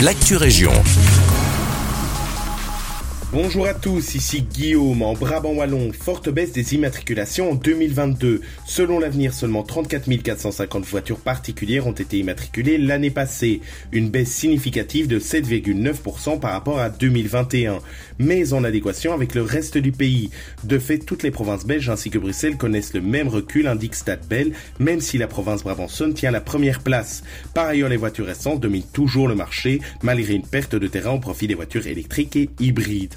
l'actu région. Bonjour à tous, ici Guillaume en Brabant Wallon. Forte baisse des immatriculations en 2022. Selon l'avenir, seulement 34 450 voitures particulières ont été immatriculées l'année passée. Une baisse significative de 7,9% par rapport à 2021. Mais en adéquation avec le reste du pays. De fait, toutes les provinces belges ainsi que Bruxelles connaissent le même recul, indique Stadbel, même si la province brabançonne tient la première place. Par ailleurs, les voitures récentes dominent toujours le marché, malgré une perte de terrain au profit des voitures électriques et hybrides.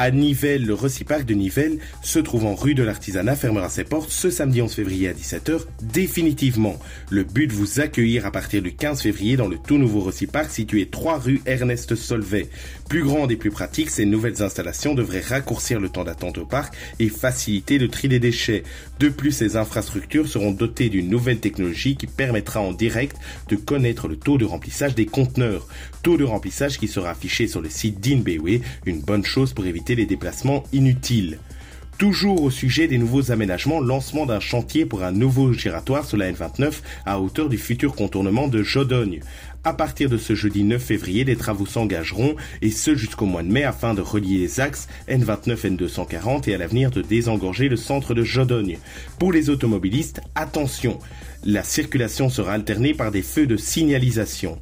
À Nivelles, le Reciparc de Nivelles, se trouvant rue de l'Artisanat, fermera ses portes ce samedi 11 février à 17h définitivement. Le but vous accueillir à partir du 15 février dans le tout nouveau Reciparc situé 3 rue Ernest Solvay. Plus grande et plus pratique, ces nouvelles installations devraient raccourcir le temps d'attente au parc et faciliter le tri des déchets. De plus, ces infrastructures seront dotées d'une nouvelle technologie qui permettra en direct de connaître le taux de remplissage des conteneurs. Taux de remplissage qui sera affiché sur le site d'Inbewe, une bonne chose pour éviter les déplacements inutiles. Toujours au sujet des nouveaux aménagements, lancement d'un chantier pour un nouveau giratoire sur la N29 à hauteur du futur contournement de Jodogne. À partir de ce jeudi 9 février, les travaux s'engageront et ce jusqu'au mois de mai afin de relier les axes N29 N240 et à l'avenir de désengorger le centre de Jodogne. Pour les automobilistes, attention, la circulation sera alternée par des feux de signalisation.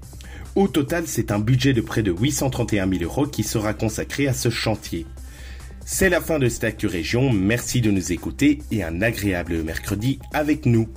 Au total, c'est un budget de près de 831 000 euros qui sera consacré à ce chantier. C'est la fin de cette Actu Région, merci de nous écouter et un agréable mercredi avec nous.